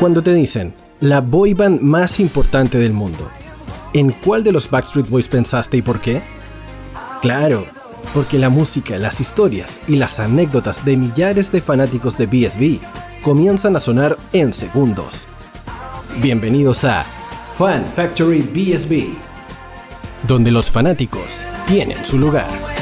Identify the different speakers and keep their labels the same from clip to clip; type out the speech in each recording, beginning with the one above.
Speaker 1: Cuando te dicen, la boy band más importante del mundo, ¿en cuál de los Backstreet Boys pensaste y por qué? Claro, porque la música, las historias y las anécdotas de millares de fanáticos de BSB comienzan a sonar en segundos. Bienvenidos a Fan Factory BSB, donde los fanáticos tienen su lugar.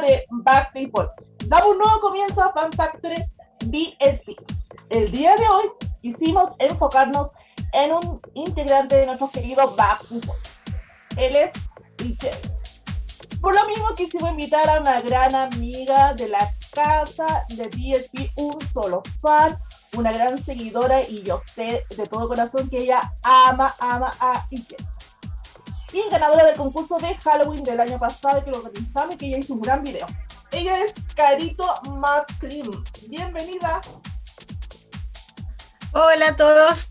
Speaker 2: De Back People. Damos un nuevo comienzo a Fan Factory BSB. El día de hoy quisimos enfocarnos en un integrante de nuestro querido Back People. Él es DJ. Por lo mismo quisimos invitar a una gran amiga de la casa de BSB, un solo fan, una gran seguidora y yo sé de todo corazón que ella ama, ama a DJ y ganadora del concurso de Halloween del año pasado que lo organizamos y que ella hizo un gran video. Ella es Carito McLean. Bienvenida.
Speaker 3: Hola a todos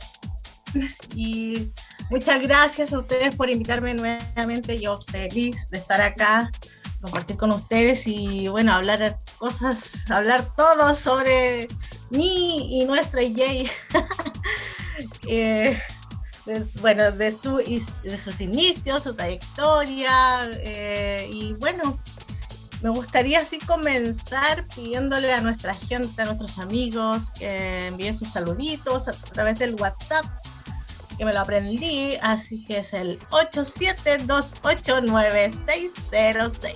Speaker 3: y muchas gracias a ustedes por invitarme nuevamente. Yo feliz de estar acá, compartir con ustedes y bueno, hablar cosas, hablar todo sobre mí y nuestra EJ. eh, bueno, de, su, de sus inicios, su trayectoria eh, y bueno, me gustaría así comenzar pidiéndole a nuestra gente, a nuestros amigos que envíen sus saluditos a través del WhatsApp, que me lo aprendí, así que es el 87289606.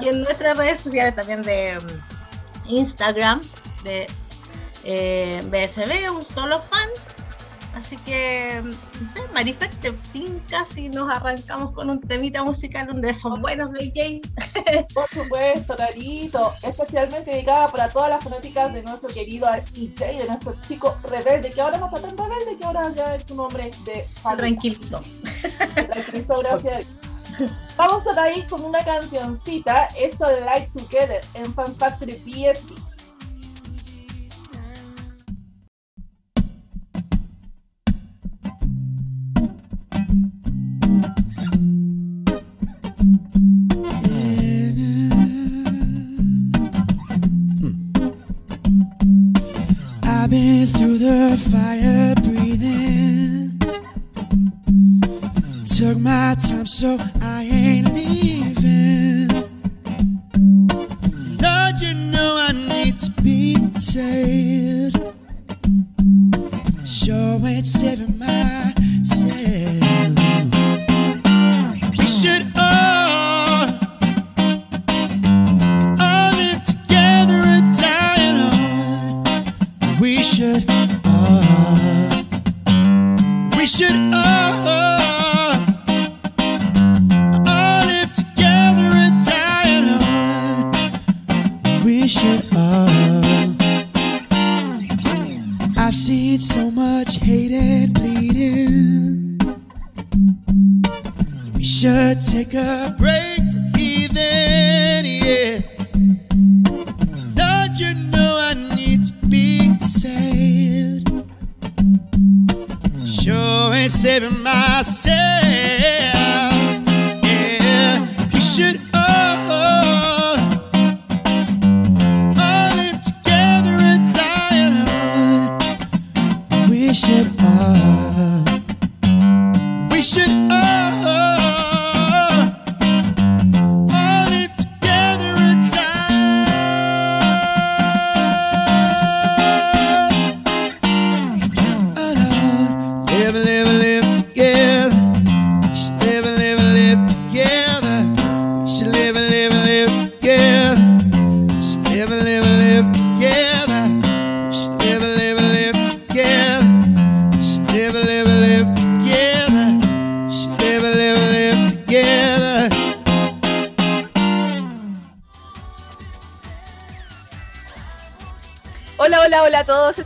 Speaker 3: y en nuestras redes sociales también de um, Instagram, de eh, BSB, un solo fan, Así que, no sé, Marifer, te pinca si nos arrancamos con un temita musical, un de esos buenos DJ.
Speaker 2: Por supuesto, Carito, especialmente dedicada para todas las fanáticas de nuestro querido DJ, de nuestro chico rebelde, que ahora no está tan rebelde, que ahora ya es un hombre de
Speaker 3: Tranquilizó.
Speaker 2: Tranquilizó, gracias. Vamos a ir con una cancioncita, esto de Light Together, en Fan Factory BSB.
Speaker 4: My time, so I ain't much hate and bleeding. We should take a break from heathen, yeah. Lord, you know I need to be saved. Sure ain't saving myself.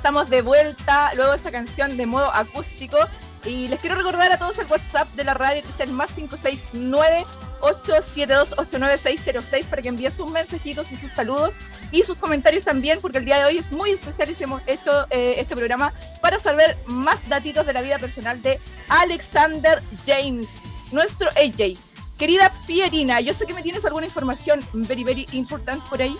Speaker 5: Estamos de vuelta luego de esa canción de modo acústico y les quiero recordar a todos el WhatsApp de la radio que es el más 569 872-89606 para que envíen sus mensajitos y sus saludos y sus comentarios también, porque el día de hoy es muy especial y hemos hecho eh, este programa para saber más datitos de la vida personal de Alexander James. nuestro AJ. Querida Pierina, yo sé que me tienes alguna información very, very importante por ahí.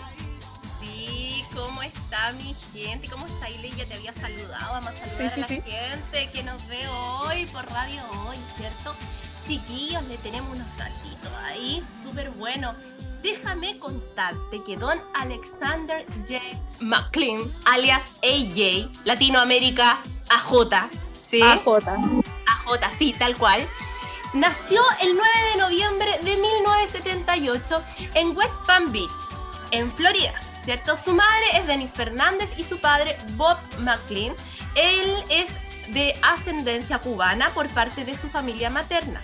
Speaker 6: Sí, ¿cómo está mi gente? ¿Cómo está Ile? Ya te había saludado, vamos a saludar
Speaker 5: Sí, sí,
Speaker 6: a la
Speaker 5: sí.
Speaker 6: gente que nos ve hoy por Radio Hoy, ¿cierto? Chiquillos, le tenemos unos taquitos ahí, súper bueno. Déjame contarte que don Alexander J. McLean, alias AJ, Latinoamérica AJ, ¿sí?
Speaker 5: AJ.
Speaker 6: AJ, sí, tal cual. Nació el 9 de noviembre de 1978 en West Palm Beach, en Florida, ¿cierto? Su madre es Denise Fernández y su padre Bob McLean. Él es de ascendencia cubana por parte de su familia materna.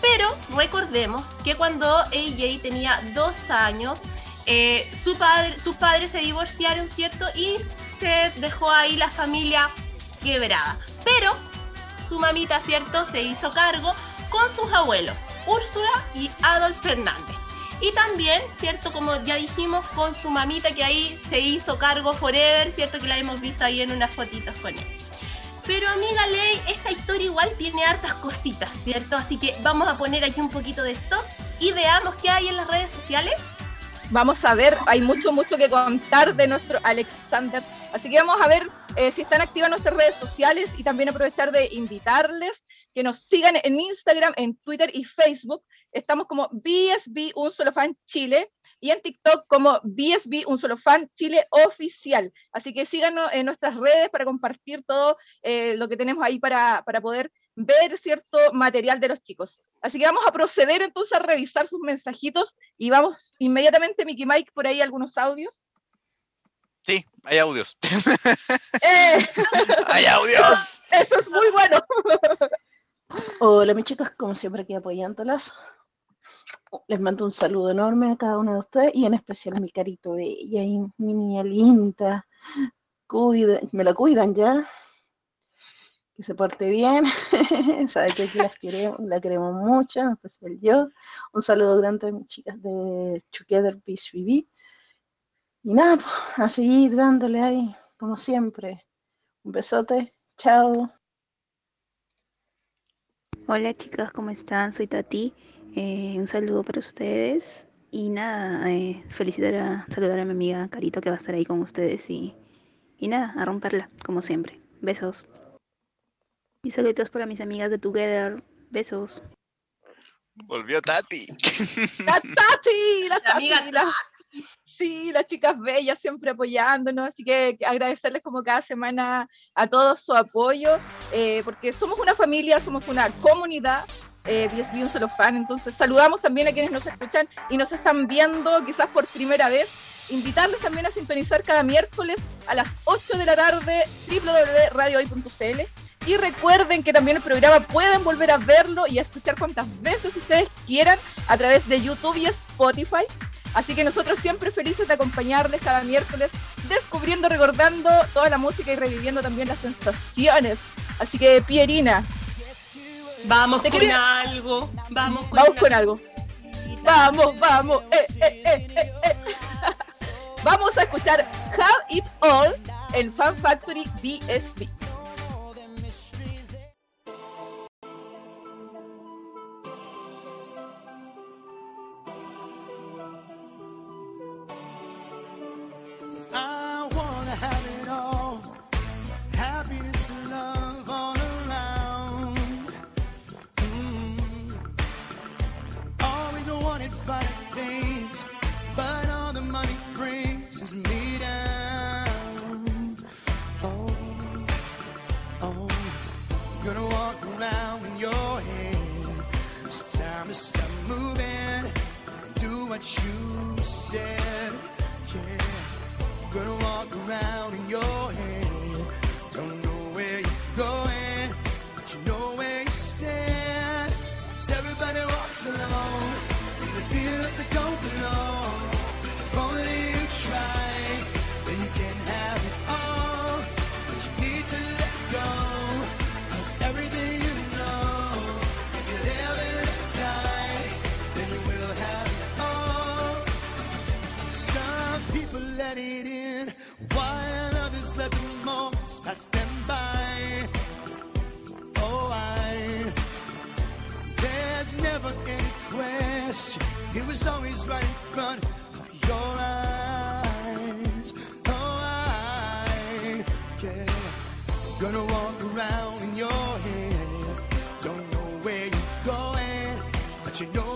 Speaker 6: Pero recordemos que cuando AJ tenía dos años, eh, su padre, sus padres se divorciaron, ¿cierto? Y se dejó ahí la familia quebrada. Pero su mamita, ¿cierto? Se hizo cargo con sus abuelos, Úrsula y Adolf Fernández. Y también, ¿cierto? Como ya dijimos, con su mamita que ahí se hizo cargo forever, ¿cierto? Que la hemos visto ahí en unas fotitos con él. Pero amiga Ley, esta historia igual tiene hartas cositas, ¿cierto? Así que vamos a poner aquí un poquito de stop y veamos qué hay en las redes sociales.
Speaker 5: Vamos a ver, hay mucho, mucho que contar de nuestro Alexander. Así que vamos a ver eh, si están activas nuestras redes sociales y también aprovechar de invitarles que nos sigan en Instagram, en Twitter y Facebook. Estamos como BSB Un Solo Fan Chile y en TikTok como BSB Un Solo Fan Chile Oficial. Así que síganos en nuestras redes para compartir todo eh, lo que tenemos ahí para, para poder ver cierto material de los chicos. Así que vamos a proceder entonces a revisar sus mensajitos y vamos inmediatamente, Mickey Mike, por ahí algunos audios.
Speaker 7: Sí, hay audios.
Speaker 5: ¡Eh!
Speaker 7: ¡Hay audios!
Speaker 5: Eso es muy bueno.
Speaker 8: Hola mis chicas, como siempre aquí apoyándolas. Les mando un saludo enorme a cada una de ustedes y en especial a mi carito bella y mi niña linda. Me la cuidan ya. Que se porte bien. Sabe que las queremos, la queremos mucho, en especial yo. Un saludo grande a mis chicas de Together Peace BB. Y nada, pues, a seguir dándole ahí, como siempre. Un besote, chao.
Speaker 9: Hola chicas, ¿cómo están? Soy Tati. Eh, un saludo para ustedes. Y nada, eh, felicitar a, saludar a mi amiga Carito que va a estar ahí con ustedes y, y nada, a romperla, como siempre. Besos. Y saludos para mis amigas de Together. Besos.
Speaker 7: Volvió Tati.
Speaker 5: La Tati, la
Speaker 6: La amiga
Speaker 5: Tati, la- Sí, las chicas bellas siempre apoyándonos, así que que agradecerles como cada semana a todos su apoyo, eh, porque somos una familia, somos una comunidad, eh, un solo fan, entonces saludamos también a quienes nos escuchan y nos están viendo quizás por primera vez, invitarles también a sintonizar cada miércoles a las 8 de la tarde www.radiohoy.cl y recuerden que también el programa pueden volver a verlo y a escuchar cuantas veces ustedes quieran a través de YouTube y Spotify. Así que nosotros siempre felices de acompañarles cada miércoles, descubriendo, recordando toda la música y reviviendo también las sensaciones. Así que, Pierina,
Speaker 6: Vamos con
Speaker 5: quería-
Speaker 6: algo. Vamos con,
Speaker 5: vamos con algo. Vamos, vamos. eh, eh, eh. vamos a escuchar Have It All en Fan Factory BSB.
Speaker 4: Gonna walk around in your head. Don't know where you're going, but you know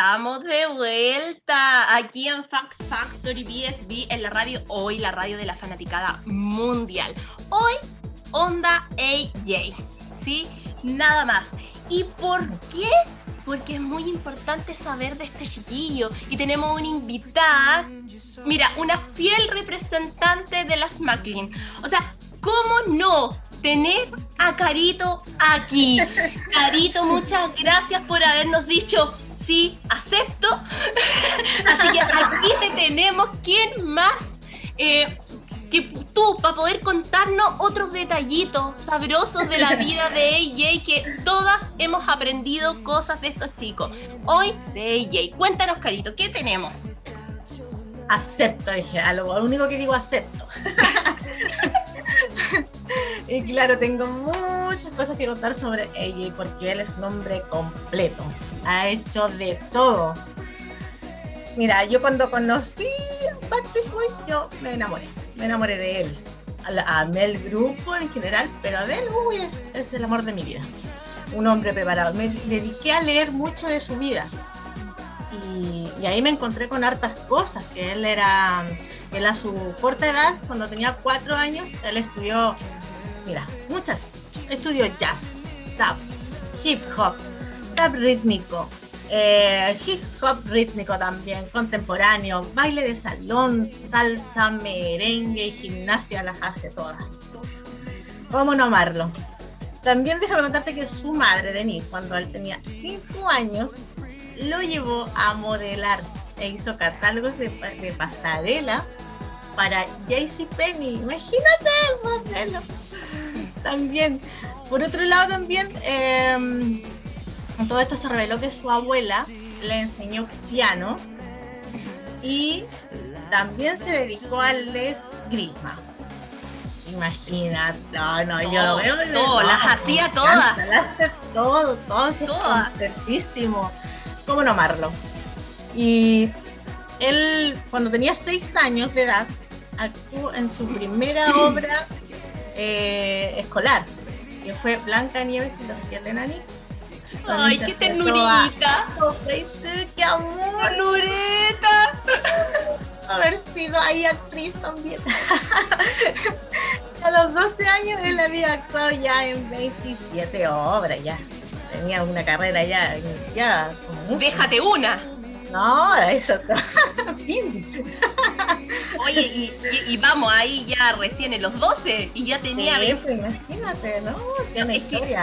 Speaker 6: Estamos de vuelta aquí en Fact Factory BFB en la radio hoy, la radio de la fanaticada mundial. Hoy, Onda AJ, ¿sí? Nada más. ¿Y por qué? Porque es muy importante saber de este chiquillo y tenemos una invitada, mira, una fiel representante de las Macklin. O sea, ¿cómo no tener a Carito aquí? Carito, muchas gracias por habernos dicho sí, acepto. Así que aquí te tenemos. ¿Quién más eh, que tú para poder contarnos otros detallitos sabrosos de la vida de AJ que todas hemos aprendido cosas de estos chicos? Hoy de AJ. Cuéntanos, Carito, ¿qué tenemos?
Speaker 3: Acepto, dije, a lo único que digo acepto. y claro, tengo muchas cosas que contar sobre AJ porque él es un hombre completo. Ha hecho de todo. Mira, yo cuando conocí a Backstreet Boys, yo me enamoré. Me enamoré de él. Amé el grupo en general, pero de él, uy, es, es el amor de mi vida. Un hombre preparado. Me dediqué a leer mucho de su vida. Y, y ahí me encontré con hartas cosas, que él era, él a su corta edad, cuando tenía cuatro años, él estudió, mira, muchas, estudió jazz, tap, hip hop, tap rítmico, eh, hip hop rítmico también, contemporáneo, baile de salón, salsa, merengue y gimnasia las hace todas. ¿Cómo no amarlo? También déjame contarte que su madre, Denise, cuando él tenía 5 años, lo llevó a modelar e hizo catálogos de, de pasarela para JCPenney. Imagínate el modelo. También, por otro lado, también, eh, todo esto se reveló que su abuela le enseñó piano y también se dedicó al esgrima. Imagínate, no, no, yo lo
Speaker 6: Todo,
Speaker 3: veo.
Speaker 6: todo,
Speaker 3: no,
Speaker 6: las hacía todas.
Speaker 3: las hace todo, todo, eso completísimo. ¿Cómo no amarlo? Y él, cuando tenía seis años de edad, actuó en su primera obra eh, escolar, que fue Blanca Nieves y los siete enanitos. donde
Speaker 6: Ay, qué ternurita.
Speaker 3: Qué amor
Speaker 6: Ternurita.
Speaker 3: haber sido ahí actriz también. A los 12 años él había actuado ya en 27 obras, ya. Tenía una carrera ya iniciada.
Speaker 6: Déjate una.
Speaker 3: No, eso fin.
Speaker 6: Oye, y, y- y vamos ahí ya recién en los 12 y ya tenía
Speaker 3: Sí,
Speaker 6: 20.
Speaker 3: pues imagínate, ¿no? Tiene
Speaker 6: Es que-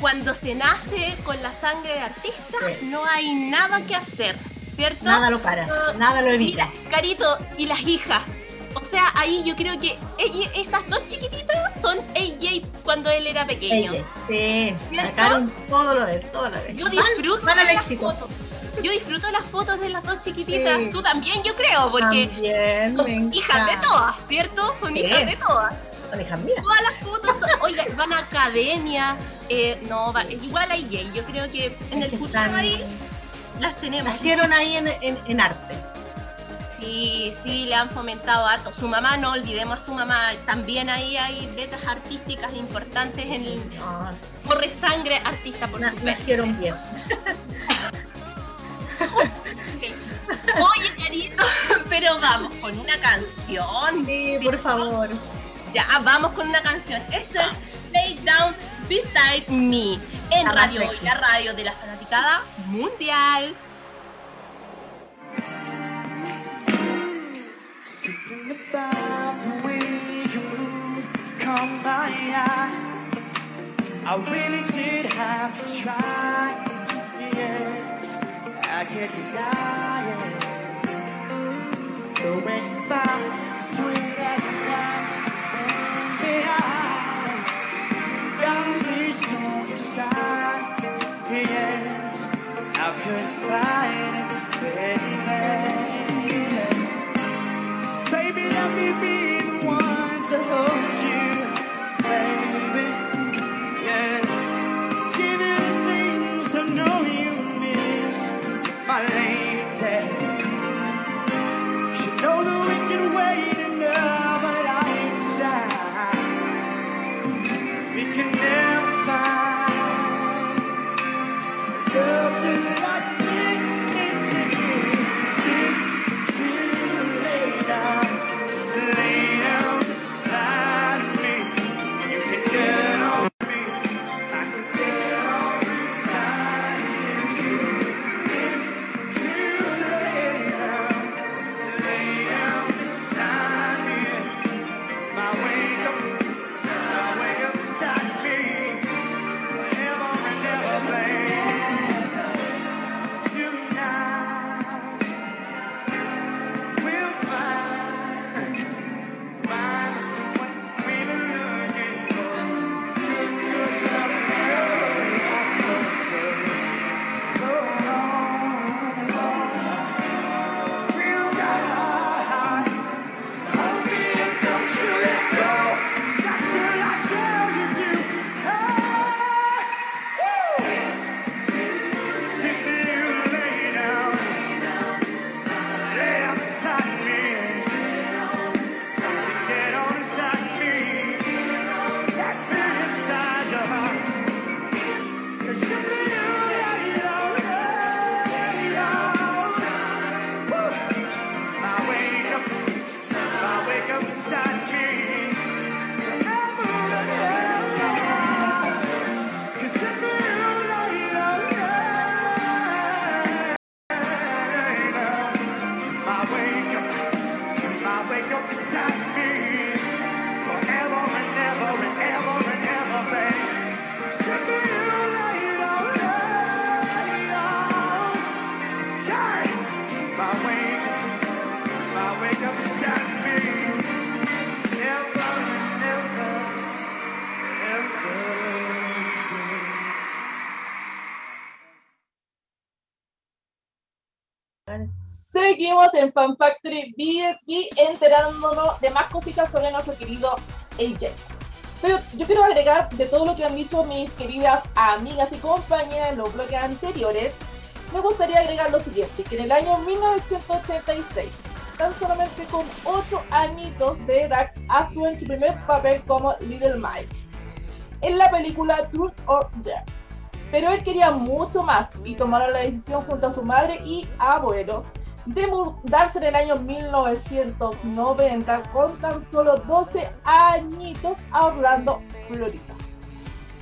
Speaker 6: cuando se nace con la sangre de artista,
Speaker 3: Sí.
Speaker 6: no hay nada que hacer, ¿cierto?
Speaker 3: Nada lo para,
Speaker 6: No,
Speaker 3: nada lo evita.
Speaker 6: Mira, Carito, y las hijas. O sea, ahí yo creo que ella- esas dos chiquititas son AJ cuando él era pequeño.
Speaker 3: Sí,
Speaker 6: ¿Cierto?
Speaker 3: sacaron todo lo de él, todo lo de él.
Speaker 6: Yo disfruto
Speaker 3: van al
Speaker 6: de las
Speaker 3: éxito.
Speaker 6: fotos. Yo disfruto las fotos de las dos chiquititas.
Speaker 3: Sí.
Speaker 6: Tú también, yo creo, porque
Speaker 3: También,
Speaker 6: son hijas de todas, ¿cierto? Son
Speaker 3: Sí.
Speaker 6: hijas de todas.
Speaker 3: Son hijas mías.
Speaker 6: Todas las fotos, oiga, van a academia. eh, no, va- igual a AJ. Yo creo que en
Speaker 3: Es
Speaker 6: el futuro
Speaker 3: están-
Speaker 6: ahí las tenemos.
Speaker 3: Nacieron ahí en, en- en arte.
Speaker 6: Sí, sí, le han fomentado harto. Su mamá, no olvidemos a su mamá. También ahí hay vetas artísticas importantes en el.
Speaker 3: No,
Speaker 6: Corre sangre artista por
Speaker 3: na-
Speaker 6: su vez.
Speaker 3: nacieron bien.
Speaker 6: Oye, Carito, pero vamos con una canción.
Speaker 3: Sí, por favor.
Speaker 6: Ya, vamos con una canción. Esto es Lay Down Beside Me en
Speaker 3: La
Speaker 6: Radio Hoy, la radio de la fanaticada mundial.
Speaker 4: I really did have to try. Yes, I can't deny it. The way you bounce, sweet as a wax, and behind. Got me so decide. Yes, I couldn't find it, We can never
Speaker 2: en Fan Factory BSB enterándonos de más cositas sobre nuestro querido AJ. Pero yo quiero agregar de todo lo que han dicho mis queridas amigas y compañeras en los bloques anteriores, me gustaría agregar lo siguiente, que en el año 1986, tan solamente con 8 añitos de edad, actuó en su primer papel como Little Mike en la película Truth or Dare. Pero él quería mucho más y tomaron la decisión junto a su madre y abuelos de mudarse en el año 1990 con tan solo 12 añitos a Orlando, Florida,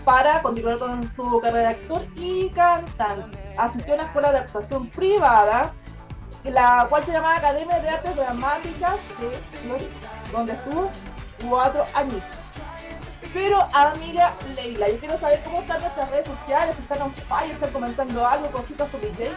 Speaker 2: para continuar con su carrera de actor y cantante. Asistió a una escuela de actuación privada, la cual se llamaba Academia de Artes Dramáticas de Florida, donde estuvo cuatro añitos. Pero amiga Leila, yo quiero saber cómo están nuestras redes sociales, si están on fire, están comentando algo, cositas sobre Jay.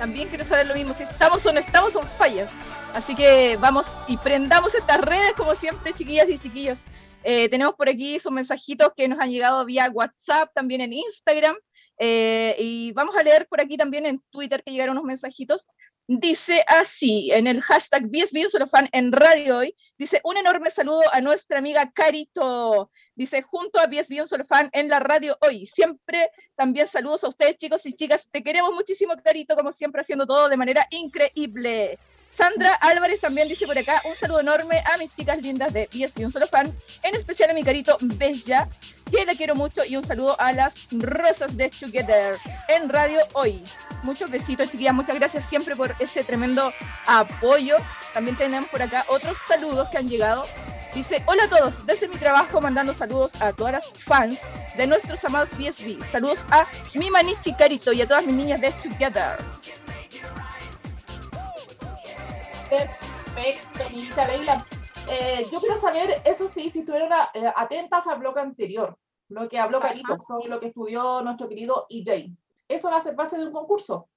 Speaker 5: También quiero saber lo mismo, si estamos o no estamos on fire. Así que vamos y prendamos estas redes como siempre, chiquillas y chiquillos. Eh, tenemos por aquí sus mensajitos que nos han llegado vía WhatsApp, también en Instagram. eh, y vamos a leer por aquí también en Twitter que llegaron unos mensajitos. Dice así, en el hashtag BSB solo fan en radio hoy, dice un enorme saludo a nuestra amiga Carito. Dice junto a BSB solo fan en la radio hoy. Siempre también saludos a ustedes chicos y chicas. Te queremos muchísimo Carito, como siempre haciendo todo de manera increíble. Sandra Álvarez también dice por acá un saludo enorme a mis chicas lindas de BSB un solo fan, en especial a mi carito Bella, que la quiero mucho, y un saludo a las rosas de Together en radio hoy. Muchos besitos, chiquillas. Muchas gracias siempre por ese tremendo apoyo. También tenemos por acá otros saludos que han llegado. Dice, hola a todos, desde mi trabajo mandando saludos a todas las fans de nuestros amados BSB. Saludos a mi manichi Carito y a todas mis niñas de Together.
Speaker 2: Perfecto, amiguita Leila. Eh, yo quiero saber, eso sí, si estuvieron a- eh, atentas al bloque anterior, lo que habló Carito sobre lo que estudió nuestro querido EJ. Eso va a ser base de un concurso.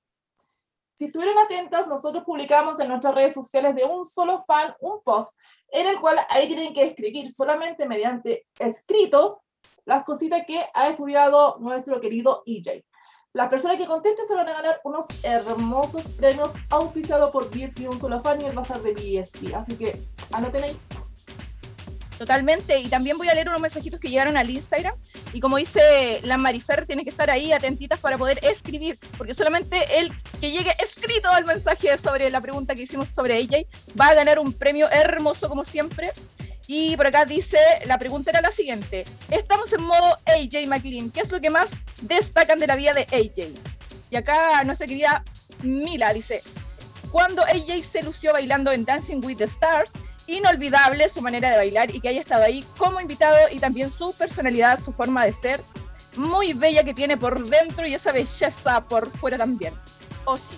Speaker 2: Si estuvieron atentas, nosotros publicamos en nuestras redes sociales de un solo fan un post en el cual ahí tienen que escribir solamente mediante escrito las cositas que ha estudiado nuestro querido EJ. Las personas que contesten se van a ganar unos hermosos premios auspiciados por BSB Un Solo Fan y el Bazar de BSB. Así que anoten ahí.
Speaker 5: Totalmente, y también voy a leer unos mensajitos que llegaron al Instagram. Y como dice la Marifer, tiene que estar ahí atentitas para poder escribir, porque solamente el que llegue escrito al mensaje sobre la pregunta que hicimos sobre AJ va a ganar un premio hermoso como siempre. Y por acá dice, la pregunta era la siguiente. Estamos en modo AJ McLean. ¿Qué es lo que más destacan de la vida de AJ? Y acá nuestra querida Mila dice, cuando AJ se lució bailando en Dancing with the Stars, inolvidable su manera de bailar y que haya estado ahí como invitado y también su personalidad, su forma de ser, muy bella que tiene por dentro y esa belleza por fuera también. Oh sí.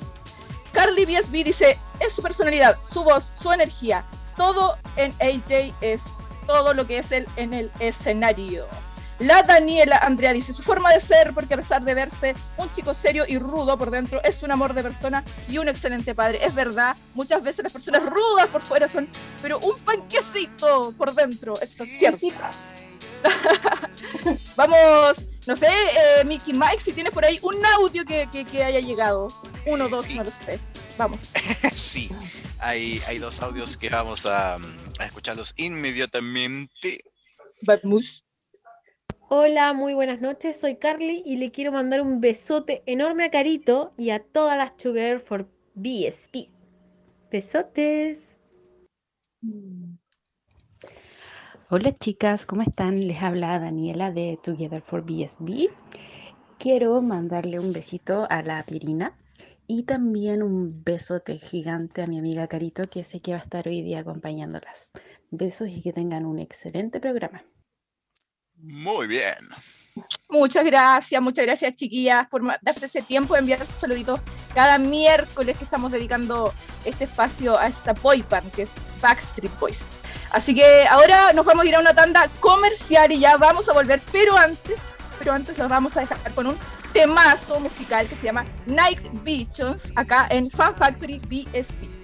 Speaker 5: Carly BSB dice, es su personalidad, su voz, su energía, todo en AJ es todo lo que es él en el escenario. La Daniela Andrea dice, su forma de ser, porque a pesar de verse un chico serio y rudo por dentro, es un amor de persona y un excelente padre. Es verdad, muchas veces las personas rudas por fuera son, pero un panquecito por dentro. Esto es cierto. Vamos, no sé, eh, Mickey Mike, si tienes por ahí un audio que, que- que haya llegado. Uno, dos, no lo sé. Vamos.
Speaker 7: sí, hay, hay dos audios que vamos a, mm, a escucharlos inmediatamente.
Speaker 5: Vamos.
Speaker 10: Hola, muy buenas noches, soy Carly y le quiero mandar un besote enorme a Carito y a todas las Together for BSP. Besotes.
Speaker 11: Hola chicas, ¿cómo están? Les habla Daniela de Together for BSB. Quiero mandarle un besito a la Pirina y también un besote gigante a mi amiga Carito que sé que va a estar hoy día acompañándolas. Besos y que tengan un excelente programa.
Speaker 7: Muy bien.
Speaker 5: Muchas gracias, muchas gracias chiquillas por darse ese tiempo de enviar sus saluditos cada miércoles que estamos dedicando este espacio a esta boy band que es Backstreet Boys. Así que ahora nos vamos a ir a una tanda comercial y ya vamos a volver, pero antes, pero antes los vamos a dejar con un temazo musical que se llama Night Visions acá en Fan Factory BSP.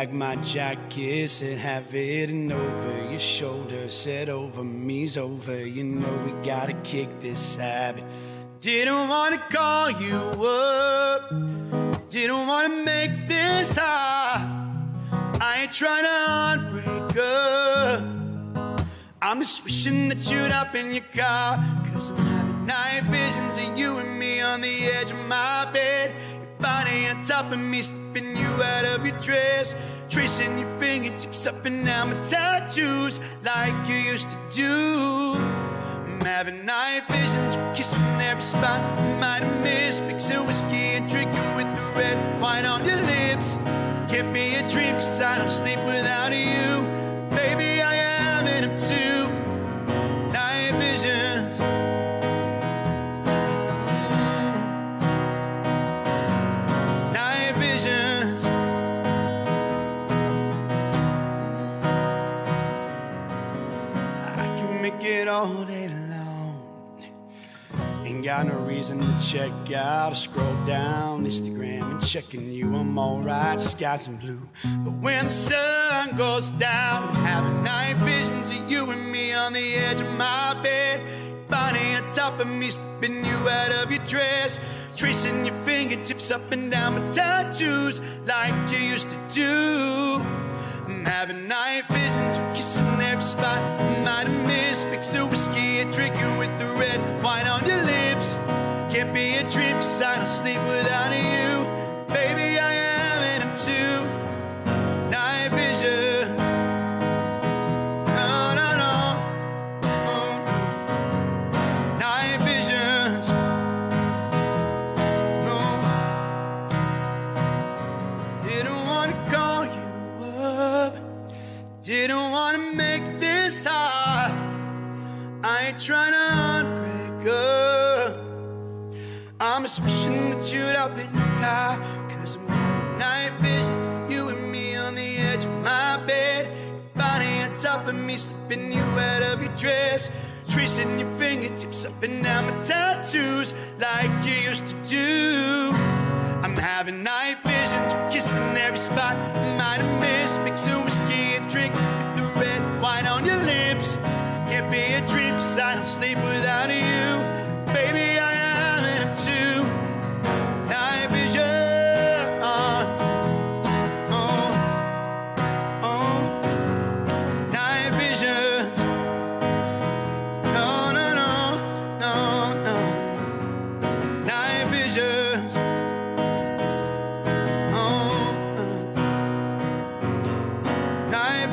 Speaker 4: Back my jacket, said have it and over your shoulder, said over me's over. You know we gotta kick this habit. Didn't wanna call you up, didn't wanna make this hard. I ain't trying to heartbreak up. I'm just wishing that you'd hop in your car. Cause I'm having night visions of you and me on the edge. On top of me, slipping you out of your dress. Tracing your fingertips up and down my tattoos like you used to do. I'm having night visions, we're kissing every spot I might have missed. Mixing whiskey and drinking with the red wine on your lips. Can't be a dream 'cause I don't sleep without you. Baby, I am in them too. All day long. Ain't got no reason to check out or scroll down Instagram and checking you. I'm alright, skies and blue. But when the sun goes down, I'm having night visions of you and me on the edge of my bed. Bonnie on top of me, slipping you out of your dress. Tracing your fingertips up and down my tattoos like you used to do. I'm having night visions, kissing every spot. Might mix of whiskey and drinking with the red wine on your lips. Can't be a dream that you'd open your car. Cause I'm having night visions. You and me on the edge of my bed. Body on top of me, slipping you out of your dress. Tracing your fingertips up and down my tattoos like you used to do. I'm having night visions, kissing every spot. I Might have missed, mix of whiskey and drink with the red wine on your lips. Can't be a dream 'cause I don't sleep without you.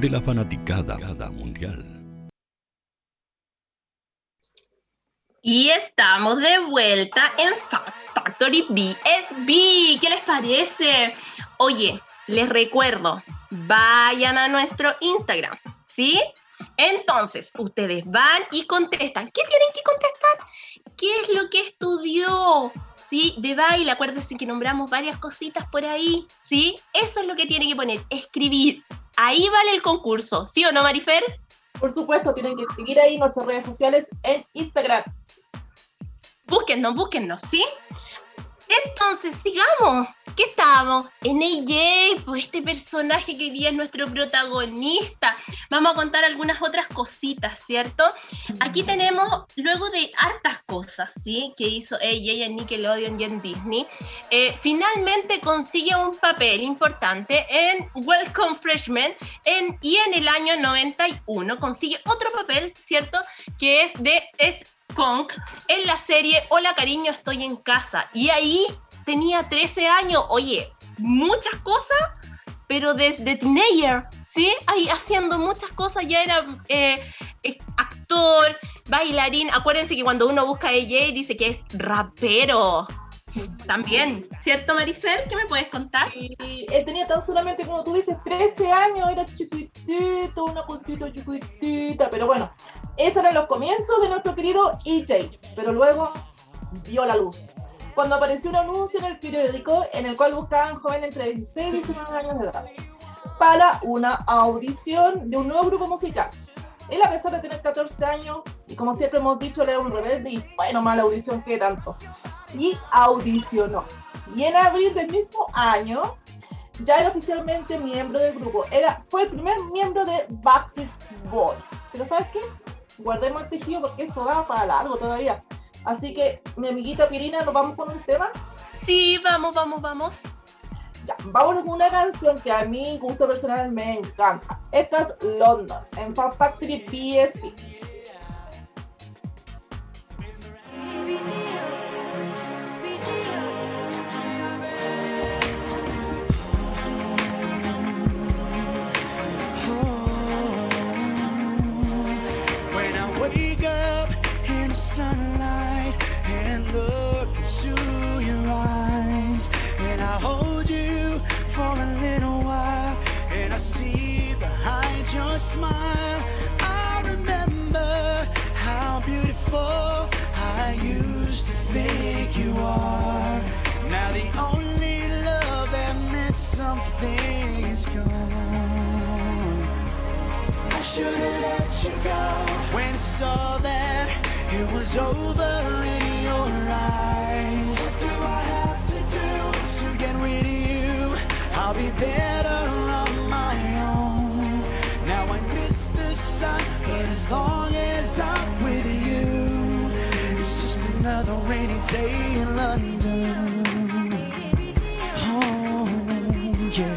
Speaker 12: de la fanaticada mundial.
Speaker 6: Y estamos de vuelta en Fa- Factory BSB. ¿Qué les parece? Oye, les recuerdo, vayan a nuestro Instagram, ¿sí? Entonces, ustedes van y contestan. ¿Qué tienen que contestar? ¿Qué es lo que estudió? ¿Sí? De baile, acuérdense que nombramos varias cositas por ahí, ¿sí? Eso es lo que tienen que poner, escribir. Ahí vale el concurso, ¿sí o no, Marifer?
Speaker 2: Por supuesto, tienen que seguir ahí nuestras redes sociales en Instagram.
Speaker 6: Búsquennos, búsquennos, ¿sí? Entonces, sigamos. ¿Qué estábamos? En AJ, pues este personaje que hoy día es nuestro protagonista. Vamos a contar algunas otras cositas, ¿cierto? Aquí tenemos, luego de hartas cosas, ¿sí? Que hizo AJ en Nickelodeon y en Disney, eh, finalmente consigue un papel importante en Welcome Freshman en, y en el año 91 consigue otro papel, ¿cierto? Que es de... Es Kong en la serie Hola cariño, estoy en casa. Y ahí tenía 13 años, oye, muchas cosas, pero desde teenager, ¿sí? Ahí haciendo muchas cosas, ya era eh, eh, actor, bailarín. Acuérdense que cuando uno busca a AJ dice que es rapero. También, ¿cierto, Marifer? ¿Qué me puedes contar?
Speaker 4: Y él tenía tan solamente, como tú dices, 13 años, era chiquitito, una cosita chiquitita, pero bueno, esos eran los comienzos de nuestro querido EJ, pero luego vio la luz. Cuando apareció un anuncio en el periódico en el cual buscaban jóvenes entre 16 y 19 años de edad para una audición de un nuevo grupo musical. Él, a pesar de tener 14 años, y como siempre hemos dicho, era un rebelde y fue nomás la audición que tanto y audicionó. Y en abril del mismo año ya era oficialmente miembro del grupo. Era, fue el primer miembro de Backstreet Boys. Pero ¿sabes qué? Guardemos el tejido porque esto da para largo todavía. Así que, mi amiguita Pirina, ¿nos vamos con un tema?
Speaker 6: Sí, vamos, vamos, vamos.
Speaker 4: Ya, vámonos con una canción que a mí, gusto personal, me encanta. Esta es London, en Fan Factory BSC. Smile. I remember how beautiful I used to think you are. Now the only love that meant something is gone. I should have let you go when I saw that it was over in your eyes. What do I have to do to get rid of you? I'll be better as long as I'm with you, it's just another rainy day in London. Oh, yeah,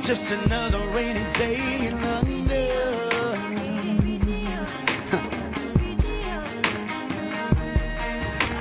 Speaker 4: just another rainy day in London.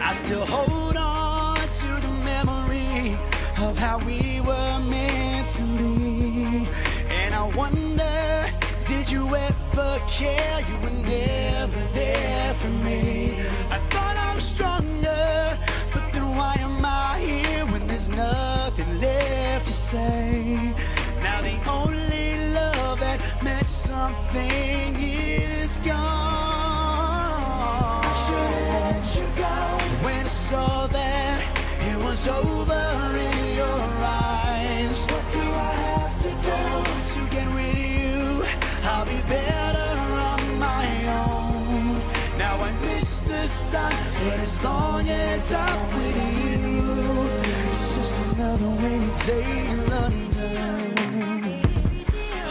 Speaker 4: I still hold on to the memory of how we were meant to be, and I wonder, did you ever? Never care, you were never there for me. I thought I was stronger, but then why am I here when there's nothing left to say? Now the only love that meant something is gone. I should let you go when I saw that it was over in your eyes. What do I have to do to get rid of you? I'll be sun, but as long as I'm with you, it's just another rainy day in London.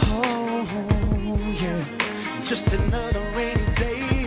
Speaker 4: Oh, yeah, just another rainy day.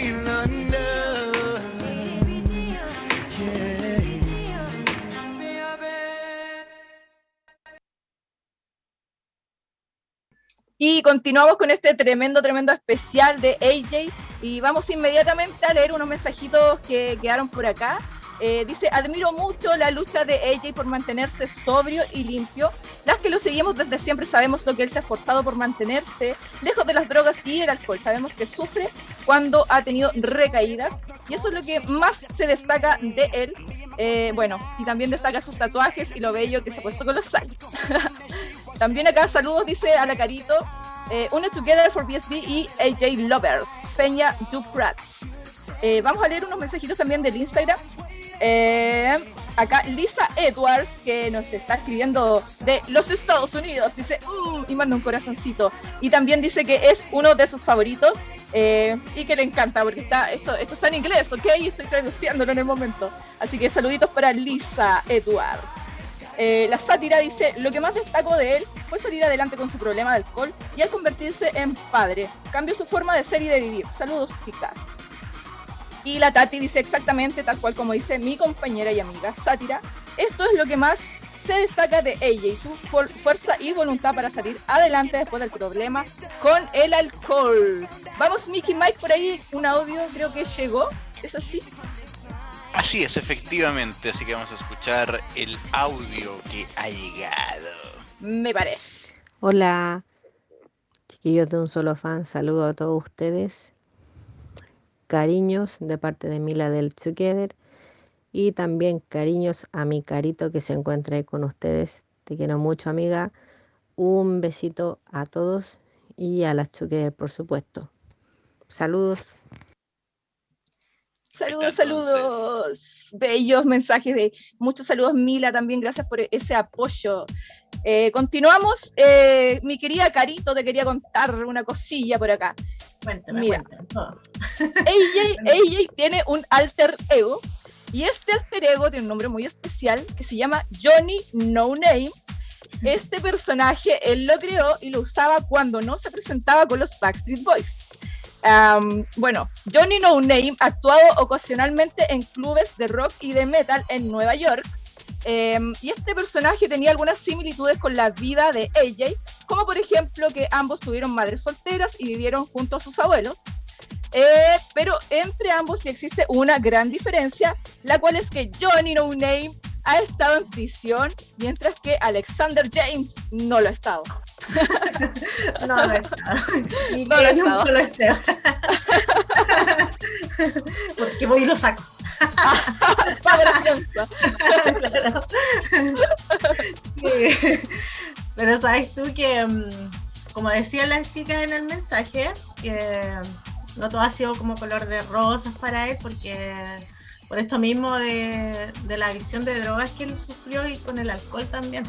Speaker 5: Y continuamos con este tremendo, tremendo especial de AJ. Y vamos inmediatamente a leer unos mensajitos que quedaron por acá. Eh, dice, admiro mucho la lucha de AJ por mantenerse sobrio y limpio. Las que lo seguimos desde siempre sabemos lo que él se ha esforzado por mantenerse lejos de las drogas y el alcohol. Sabemos que sufre cuando ha tenido recaídas y eso es lo que más se destaca de él. Eh, bueno, y también destaca sus tatuajes y lo bello que se ha puesto con los años. también acá saludos, dice a la Carito, eh, Together for BSB y AJ Lovers, Peña Duprat. Eh, vamos a leer unos mensajitos también del Instagram. Eh, acá Lisa Edwards, que nos está escribiendo de los Estados Unidos, dice, mm", y manda un corazoncito. Y también dice que es uno de sus favoritos eh, y que le encanta, porque está, esto, esto está en inglés, ¿ok? Y estoy traduciéndolo en el momento. Así que saluditos para Lisa Edwards. Eh, la sátira dice, lo que más destaco de él fue salir adelante con su problema de alcohol y al convertirse en padre. Cambió su forma de ser y de vivir. Saludos, chicas. Y la Tati dice exactamente tal cual como dice mi compañera y amiga Sátira. Esto es lo que más se destaca de ella y su fuerza y voluntad para salir adelante después del problema con el alcohol. Vamos, Mickey Mike, por ahí un audio creo que llegó, ¿es así?
Speaker 13: Así es, efectivamente, así que vamos a escuchar el audio que ha llegado.
Speaker 5: Me parece.
Speaker 14: Hola, chiquillos de un solo fan, saludo a todos ustedes cariños de parte de Mila del Together y también cariños a mi carito que se encuentra ahí con ustedes. Te quiero mucho, amiga. Un besito a todos y a las Together, por supuesto. Saludos.
Speaker 5: Saludos, saludos. Bellos mensajes de muchos saludos, Mila, también gracias por ese apoyo. Eh, continuamos. Eh, mi querida Carito, te quería contar una cosilla por acá.
Speaker 3: Cuéntame, Mira,
Speaker 5: AJ, tiene un alter ego y este alter ego tiene un nombre muy especial que se llama Johnny No Name. Este personaje él lo creó y lo usaba cuando no se presentaba con los Backstreet Boys. Bueno, Johnny No Name ha actuado ocasionalmente en clubes de rock y de metal en Nueva York Em, y este personaje tenía algunas similitudes con la vida de AJ, como por ejemplo que ambos tuvieron madres solteras y vivieron junto a sus abuelos. Eh, pero entre ambos sí existe una gran diferencia, la cual es que Johnny No Name ha estado en prisión, mientras que Alexander James no lo ha estado.
Speaker 3: no, no ha estado. No lo ha estado. Lo Porque voy y lo saco. Pero sabes tú que, mm, como decían las chicas en el mensaje, que no todo ha sido como color de rosas para él, porque por esto mismo de, la adicción de drogas que él sufrió y con el alcohol también.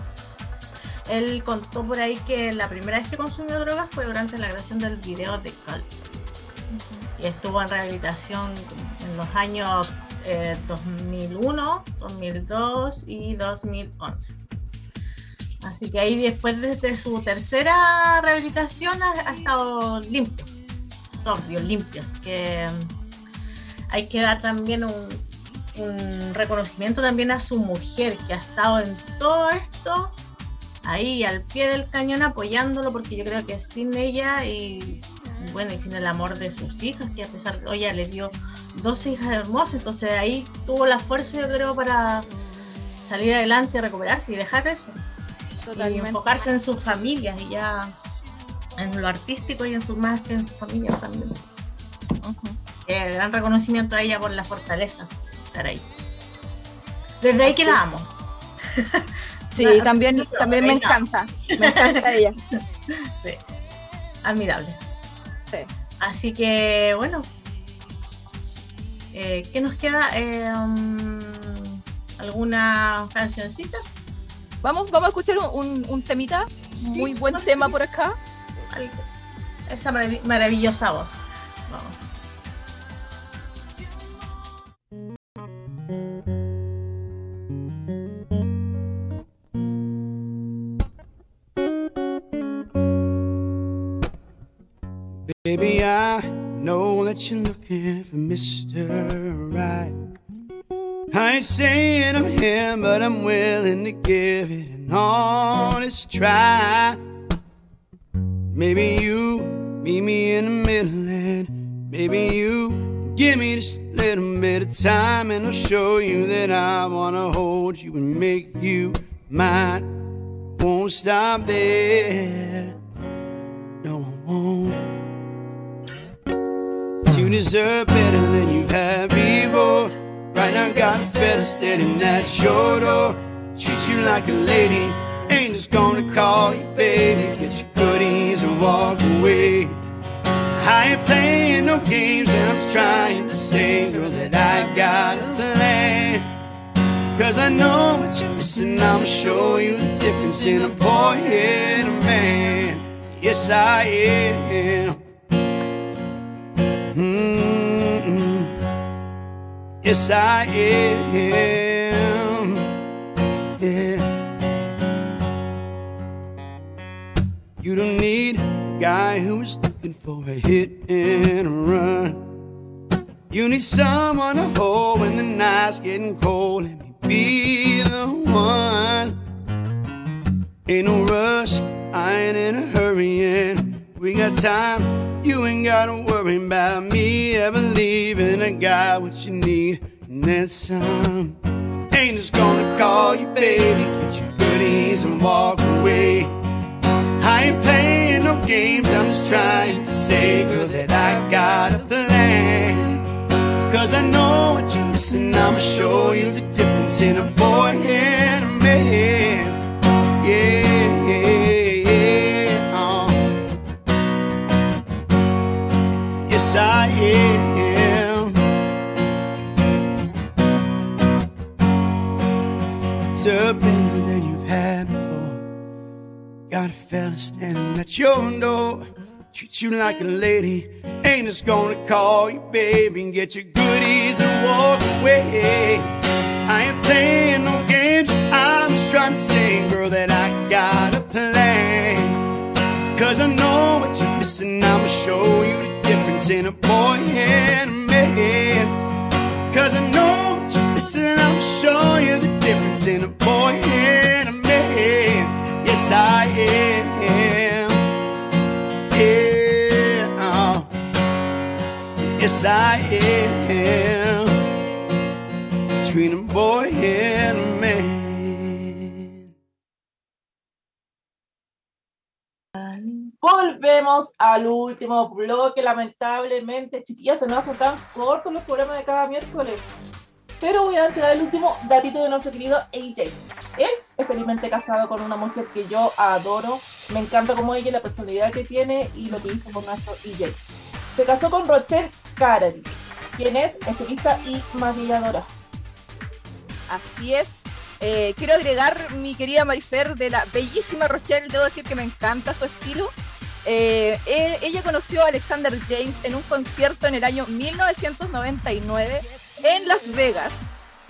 Speaker 3: Él contó por ahí que la primera vez que consumió drogas fue durante la grabación del video de Cult. Y estuvo en rehabilitación en los años 2001, eh, 2002 y 2011. Así que ahí después desde su tercera rehabilitación ha, estado limpio, sobrio, limpio. que mm, hay que dar también un, reconocimiento también a su mujer que ha estado en todo esto ahí al pie del cañón apoyándolo porque yo creo que sin ella y bueno y sin el amor de sus hijas que a pesar de ella le dio dos hijas hermosas, entonces ahí tuvo la fuerza, yo creo, para salir adelante, recuperarse y dejar eso. Y enfocarse en sus familias y ya en lo artístico y en su más que en su familia también. Eh, gran reconocimiento a ella por la fortaleza estar ahí. Desde ahí que la amo.
Speaker 5: Sí, también, también me encanta. Me encanta ella.
Speaker 3: Sí, admirable. Sí. Así que, bueno, eh, ¿Qué nos queda? Eh, um, ¿Alguna cancioncita?
Speaker 5: Vamos, vamos a escuchar un, un temita. Muy buen tema por acá.
Speaker 3: Esta maravillosa voz. Vamos.
Speaker 4: Baby, I know that you're looking for Mr. Right. I ain't saying I'm him, but I'm willing to give it an honest try. Maybe you meet me in the middle and maybe you give me just a little bit of time and I'll show you that I wanna hold you and make you mine. Won't stop there. Deserve better than you've had before. Right now, got a fella standing at your door. Treat you like a lady. Ain't just gonna call you baby. Get your goodies and walk away. I ain't playing no games, and I'm trying to say, girl, that I got a plan. Cause I know what you're missing. I'ma show you the difference in a boy and a man. Yes, I am. Yes, I am. Yeah. You don't need a guy who is looking for a hit and a run. You need someone to hold when the night's getting cold. Let me be the one. Ain't no rush, I ain't in a hurry, and we got time. You ain't gotta worry about me ever leaving. I got what you need, and that's some. Ain't just gonna call you baby, get your goodies and walk away. I ain't playing no games, I'm just trying to say, girl, that I got a plan. Cause I know what you're missing, I'ma show you the difference in a boy and a man. Fella standing at your door. Treat you like a lady. Ain't just gonna call you baby and get your goodies and walk away. I ain't playing no games. I'm just trying to say, girl, that I got a plan. Cause I know what you're missing. I'ma show you the difference in a boy and a man. Cause I know what you're missing. I'ma show you the difference in a boy and a man. Yes, I boy and a.
Speaker 2: Volvemos al último bloque, lamentablemente, chiquillas, se nos hacen tan cortos los programas de cada miércoles. Pero voy a entrar el último datito de nuestro querido AJ. Él es felizmente casado con una mujer que yo adoro. Me encanta como ella, la personalidad que tiene y lo que hizo con nuestro AJ. Se casó con Rochelle Caradis, quien es estilista y maquilladora.
Speaker 5: Así es. Eh, quiero agregar mi querida Marifer de la bellísima Rochelle. Debo decir que me encanta su estilo. Eh, eh, ella conoció a Alexander James en un concierto en el año 1999 en Las Vegas.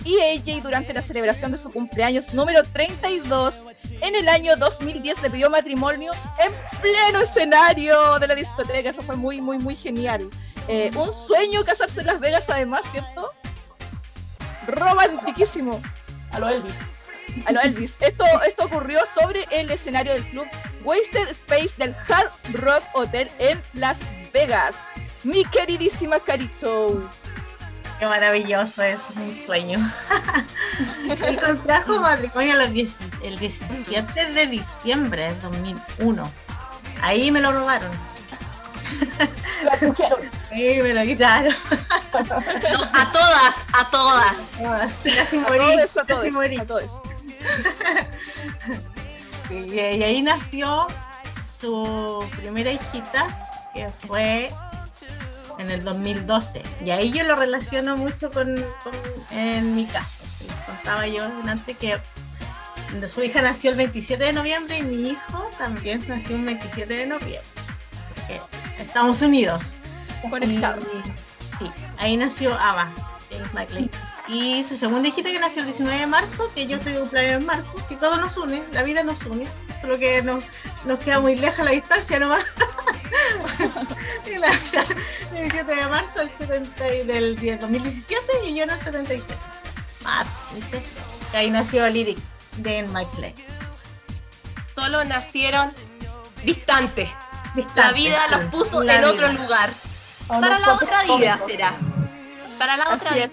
Speaker 5: Y AJ durante la celebración de su cumpleaños número 32 en el año 2010 le pidió matrimonio en pleno escenario de la discoteca. Eso fue muy, muy, muy genial. Eh, un sueño casarse en Las Vegas además, ¿cierto? Romantiquísimo.
Speaker 2: A lo Elvis.
Speaker 5: A lo Elvis. Esto, esto ocurrió sobre el escenario del club Wasted Space del Hard Rock Hotel en Las Vegas. Mi queridísima Carito.
Speaker 3: Qué maravilloso, es un sueño. Él contrajo matrimonio los 10 el 17 de diciembre del 2001. Ahí me lo robaron. Sí, me lo quitaron.
Speaker 6: No, a todas, a todas.
Speaker 3: Casi
Speaker 5: A
Speaker 3: morí.
Speaker 5: todos, a
Speaker 3: casi
Speaker 5: todos,
Speaker 3: morí. Sí, y ahí nació su primera hijita, que fue en el 2012. Y ahí yo lo relaciono mucho con, con- en mi caso. Contaba yo antes que su hija nació el 27 de noviembre y mi hijo también nació el 27 de noviembre. Así que estamos unidos.
Speaker 5: Conectados.
Speaker 3: Sí, ahí nació Ava, James McLean. Y su segunda hijita que nació el 19 de marzo, que yo estoy de cumpleaños en marzo. Si todo nos une, la vida nos une. Solo que nos, nos queda muy lejos la distancia nomás. y la, el 17 de marzo del, 70 y- del 10 2017 y yo en el 77. Marzo, ¿viste? Y ahí nació Lyric de McLean.
Speaker 6: Solo nacieron distantes. La vida los puso en
Speaker 3: vida.
Speaker 6: otro lugar. Para la otra vida será. Para la otra vida.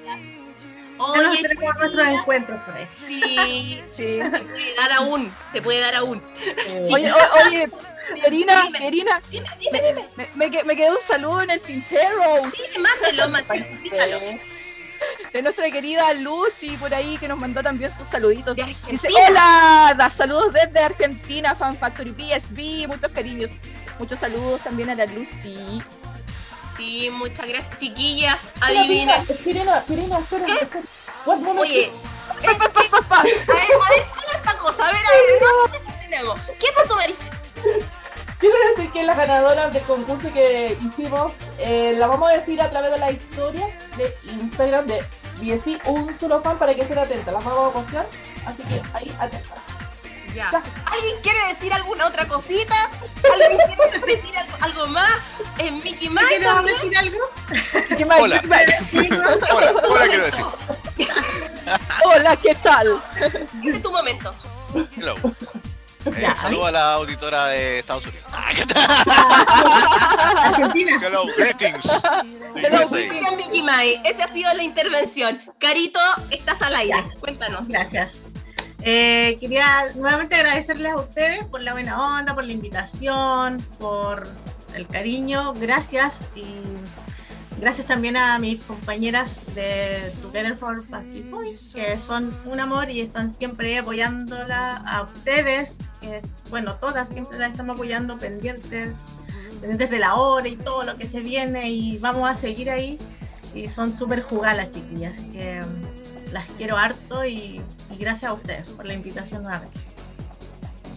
Speaker 5: Es.
Speaker 3: Ya nos
Speaker 6: Oye,
Speaker 3: tenemos nuestros encuentros por ahí.
Speaker 6: sí, sí, se puede dar aún, se puede dar aún.
Speaker 5: Oye, o- oye, Pierina,
Speaker 6: Dime.
Speaker 5: Pierina,
Speaker 6: Dime, dime, dime.
Speaker 5: me, me me quedó un saludo en el tintero
Speaker 6: Sí, mándelo, mándelo,
Speaker 5: de nuestra querida Lucy por ahí que nos mandó también sus saluditos.
Speaker 6: De
Speaker 5: Dice,
Speaker 6: Argentina.
Speaker 5: hola, da saludos desde Argentina, Fan Factory BSB, muchos cariños. Muchos saludos también a la Lucy.
Speaker 6: Sí, muchas gracias, chiquillas. Adivinen.
Speaker 2: Pirina, Pirina, espera, espera.
Speaker 6: Oye. ¿qué- qué- a ver, a ver, ¿cómo esta cosa? A ver, a ver, no. ¿Qué pasó?
Speaker 2: Quiero decir que las ganadoras del concurso que hicimos eh, la vamos a decir a través de las historias de Instagram de BSC, un solo fan para que estén atentas. Las vamos a postear, así que ahí atentas.
Speaker 6: Ya. ¿Alguien quiere decir alguna otra cosita? ¿Alguien quiere decir algo, algo más? ¿En Mickey Mouse?
Speaker 3: ¿Quiere nos
Speaker 6: también?
Speaker 3: decir algo?
Speaker 5: ¿Qué más?
Speaker 13: Hola.
Speaker 5: ¿Qué más?
Speaker 13: Hola, hola quiero decir.
Speaker 5: Hola, ¿qué tal?
Speaker 6: Ese es tu momento.
Speaker 13: Hello. Eh, saludo a la auditora de Estados Unidos. Ah, ¿qué
Speaker 3: Argentina.
Speaker 13: tal? Hello, greetings.
Speaker 5: Hello,
Speaker 6: Mickey Mouse, esa ha sido la intervención. Carito, estás al aire. Cuéntanos.
Speaker 3: Gracias. Eh, quería nuevamente agradecerles a ustedes por la buena onda, por la invitación, por el cariño. Gracias. Y gracias también a mis compañeras de Together for Backstreet Boys, que son un amor y están siempre apoyándola a ustedes. Que es, bueno, todas siempre la estamos apoyando pendientes, pendientes de la hora y todo lo que se viene. Y vamos a seguir ahí. Y son súper jugadas las chiquillas. Que las quiero harto y, gracias a ustedes por la invitación nuevamente.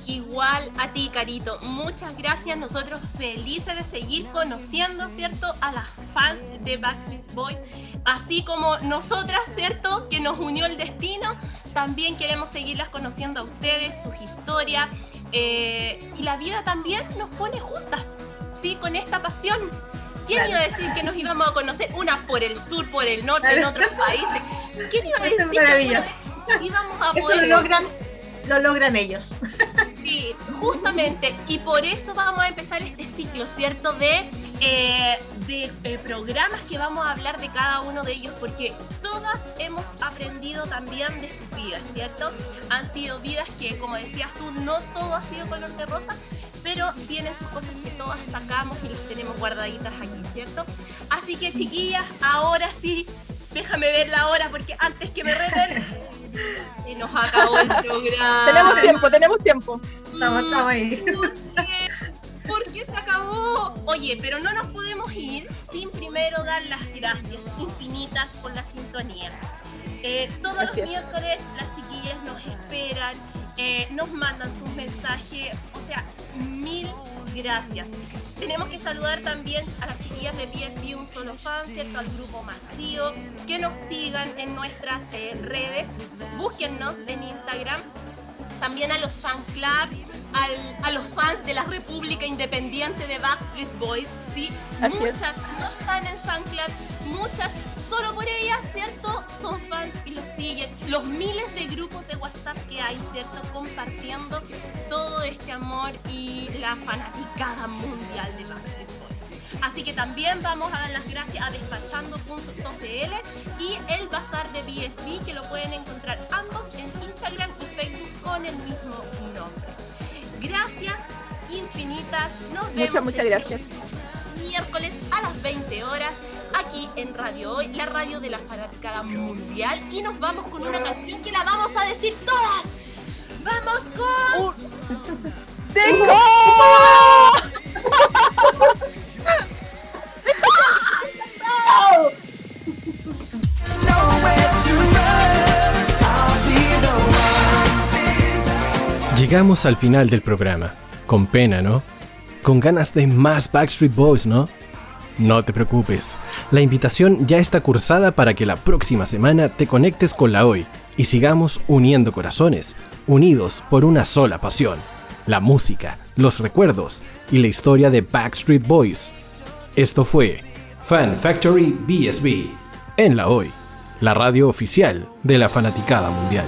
Speaker 6: Igual a ti, Carito. Muchas gracias. Nosotros felices de seguir conociendo, ¿cierto? A las fans de Backstreet Boys. Así como nosotras, ¿cierto? Que nos unió el destino. También queremos seguirlas conociendo a ustedes, sus historias. eh, y la vida también nos pone juntas, ¿sí? Con esta pasión. ¿Quién iba a decir que nos íbamos a conocer una por el sur, por el norte, en otros países? ¿Quién iba a decir
Speaker 3: es
Speaker 6: que íbamos a
Speaker 3: Eso
Speaker 6: poder
Speaker 3: lo logran, lo logran ellos.
Speaker 6: Sí, justamente, y por eso vamos a empezar este ciclo, ¿cierto? De, eh, de eh, programas que vamos a hablar de cada uno de ellos, porque todas hemos aprendido también de sus vidas, ¿cierto? Han sido vidas que, como decías tú, no todo ha sido color de rosa, pero tienen sus cosas que todas sacamos y las tenemos guardaditas aquí, ¿cierto? Así que, chiquillas, ahora sí, déjame ver la hora, porque antes que me reten, se nos acabó el programa.
Speaker 5: Tenemos tiempo, tenemos tiempo.
Speaker 3: Estamos, estamos ahí.
Speaker 6: ¿Por qué? ¿Por qué se acabó? Oye, pero no nos podemos ir sin primero dar las gracias infinitas por la sintonía. Eh, todos
Speaker 5: Así
Speaker 6: los
Speaker 5: es.
Speaker 6: miércoles las chiquillas nos esperan, eh, nos mandan sus mensajes, o sea, mil gracias. Tenemos que saludar también a las chiquillas de BSB Un Solo Fan, ¿cierto? Al grupo Macrío, que nos sigan en nuestras eh, redes, búsquennos en Instagram, también a los fan clubs, al- a los fans de la República Independiente de Backstreet Boys, ¿sí?
Speaker 5: Así es.
Speaker 6: muchas no están en fan club, muchas solo por ellas, ¿cierto? Son fans y los siguen. Los miles de grupos de WhatsApp que hay, ¿cierto? Compartiendo todo este amor y la fanaticada mundial de Backstreet Boys. Así que también vamos a dar las gracias a despachando.cl y el bazar de BSB que lo pueden encontrar ambos en Instagram y Facebook con el mismo nombre. Gracias infinitas. Nos vemos
Speaker 5: Muchas, muchas gracias.
Speaker 6: miércoles a las 20 horas aquí en Radio Hoy, la radio de la fanaticada mundial. Y nos vamos con una canción que la vamos a decir todas. Vamos con...
Speaker 5: ¡Dejo!
Speaker 1: Llegamos al final del programa. Con pena, ¿no? Con ganas de más Backstreet Boys, ¿no? No te preocupes. La invitación ya está cursada para que la próxima semana te conectes con la hoy y sigamos uniendo corazones, unidos por una sola pasión. La música, los recuerdos y la historia de Backstreet Boys. Esto fue Fan Factory BSB en la hoy, la radio oficial de la fanaticada mundial.